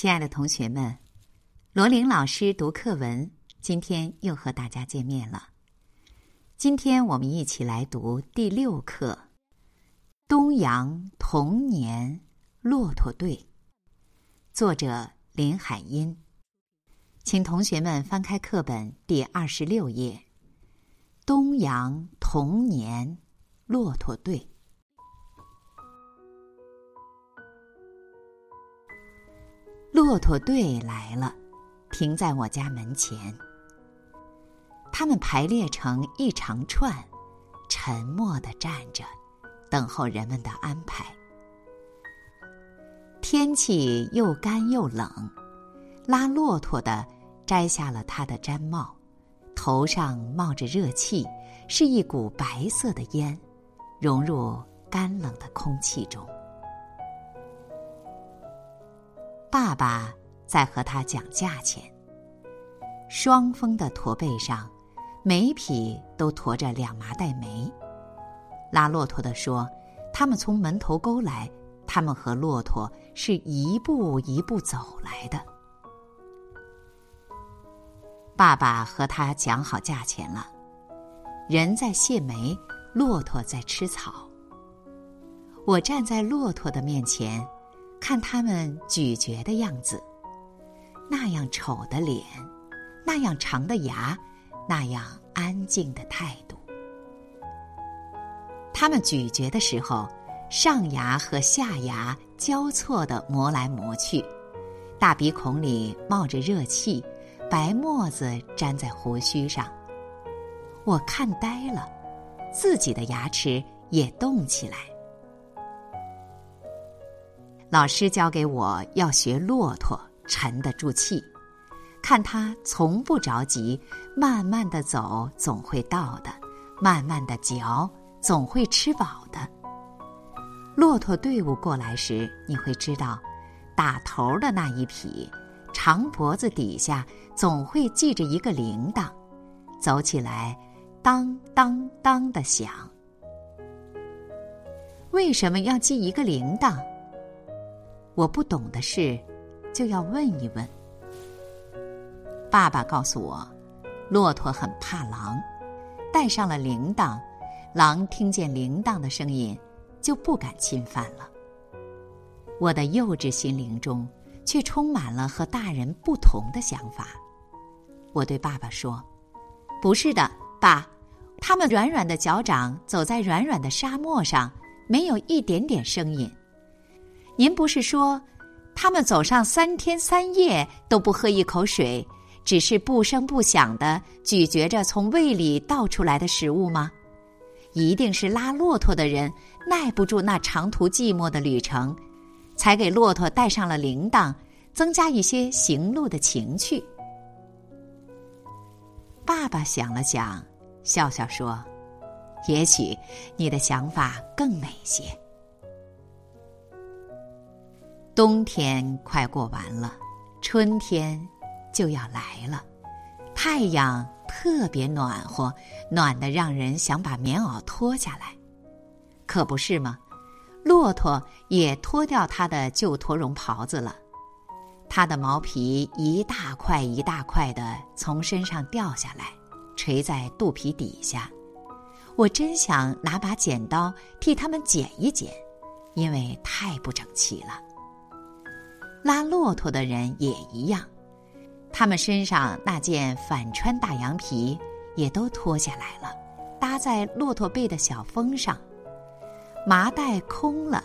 亲爱的同学们，罗琳老师读课文，今天又和大家见面了。今天我们一起来读第六课《东阳童年骆驼队》，作者林海音。请同学们翻开课本第二十六页，《东阳童年骆驼队》。骆驼队来了，停在我家门前。他们排列成一长串，沉默的站着，等候人们的安排。天气又干又冷，拉骆驼的摘下了他的毡帽，头上冒着热气，是一股白色的烟，融入干冷的空气中。爸爸在和他讲价钱。双峰的驼背上，每匹都驮着两麻袋煤。拉骆驼的说：“他们从门头沟来，他们和骆驼是一步一步走来的。”爸爸和他讲好价钱了，人在卸煤，骆驼在吃草。我站在骆驼的面前。看他们咀嚼的样子，那样丑的脸，那样长的牙，那样安静的态度。他们咀嚼的时候，上牙和下牙交错的磨来磨去，大鼻孔里冒着热气，白沫子粘在胡须上。我看呆了，自己的牙齿也动起来。老师教给我要学骆驼，沉得住气，看他从不着急，慢慢的走，总会到的；慢慢的嚼，总会吃饱的。骆驼队伍过来时，你会知道，打头的那一匹，长脖子底下总会系着一个铃铛，走起来当当当的响。为什么要系一个铃铛？我不懂的事，就要问一问。爸爸告诉我，骆驼很怕狼，带上了铃铛，狼听见铃铛的声音，就不敢侵犯了。我的幼稚心灵中，却充满了和大人不同的想法。我对爸爸说：“不是的，爸，他们软软的脚掌走在软软的沙漠上，没有一点点声音。”您不是说，他们走上三天三夜都不喝一口水，只是不声不响的咀嚼着从胃里倒出来的食物吗？一定是拉骆驼的人耐不住那长途寂寞的旅程，才给骆驼带上了铃铛，增加一些行路的情趣。爸爸想了想，笑笑说：“也许你的想法更美些。”冬天快过完了，春天就要来了。太阳特别暖和，暖的让人想把棉袄脱下来，可不是吗？骆驼也脱掉它的旧驼绒袍子了，它的毛皮一大块一大块的从身上掉下来，垂在肚皮底下。我真想拿把剪刀替它们剪一剪，因为太不整齐了。拉骆驼的人也一样，他们身上那件反穿大羊皮也都脱下来了，搭在骆驼背的小峰上。麻袋空了，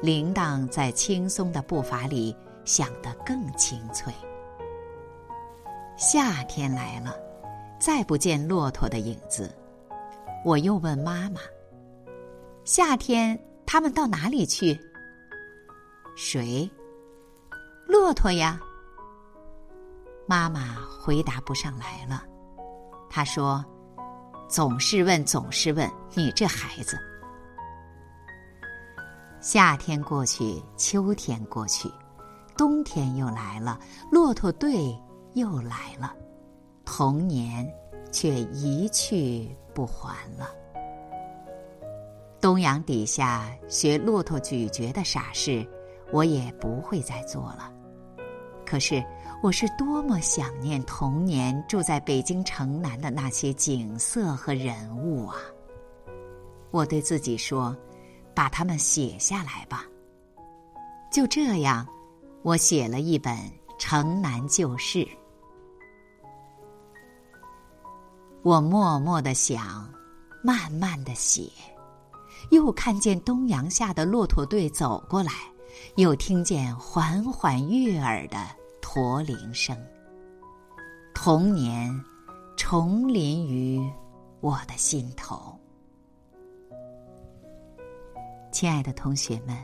铃铛在轻松的步伐里响得更清脆。夏天来了，再不见骆驼的影子。我又问妈妈：“夏天他们到哪里去？”谁？骆驼呀，妈妈回答不上来了。她说：“总是问，总是问，你这孩子。”夏天过去，秋天过去，冬天又来了，骆驼队又来了，童年却一去不还了。东阳底下学骆驼咀嚼的傻事，我也不会再做了。可是，我是多么想念童年住在北京城南的那些景色和人物啊！我对自己说：“把它们写下来吧。”就这样，我写了一本《城南旧事》。我默默的想，慢慢的写，又看见东阳下的骆驼队走过来，又听见缓缓悦耳的驼铃声。童年重临于我的心头。亲爱的同学们。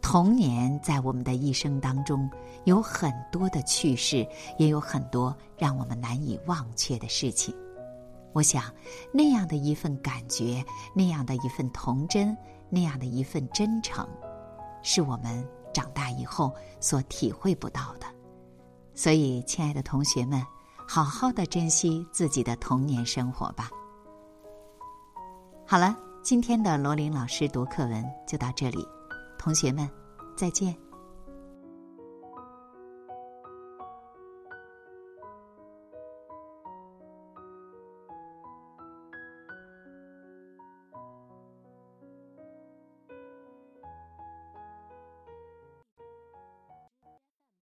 童年在我们的一生当中有很多的趣事，也有很多让我们难以忘却的事情。我想，那样的一份感觉，那样的一份童真，那样的一份真诚，是我们长大以后所体会不到的。所以，亲爱的同学们，好好的珍惜自己的童年生活吧。好了，今天的罗琳老师读课文就到这里。同学们，再见。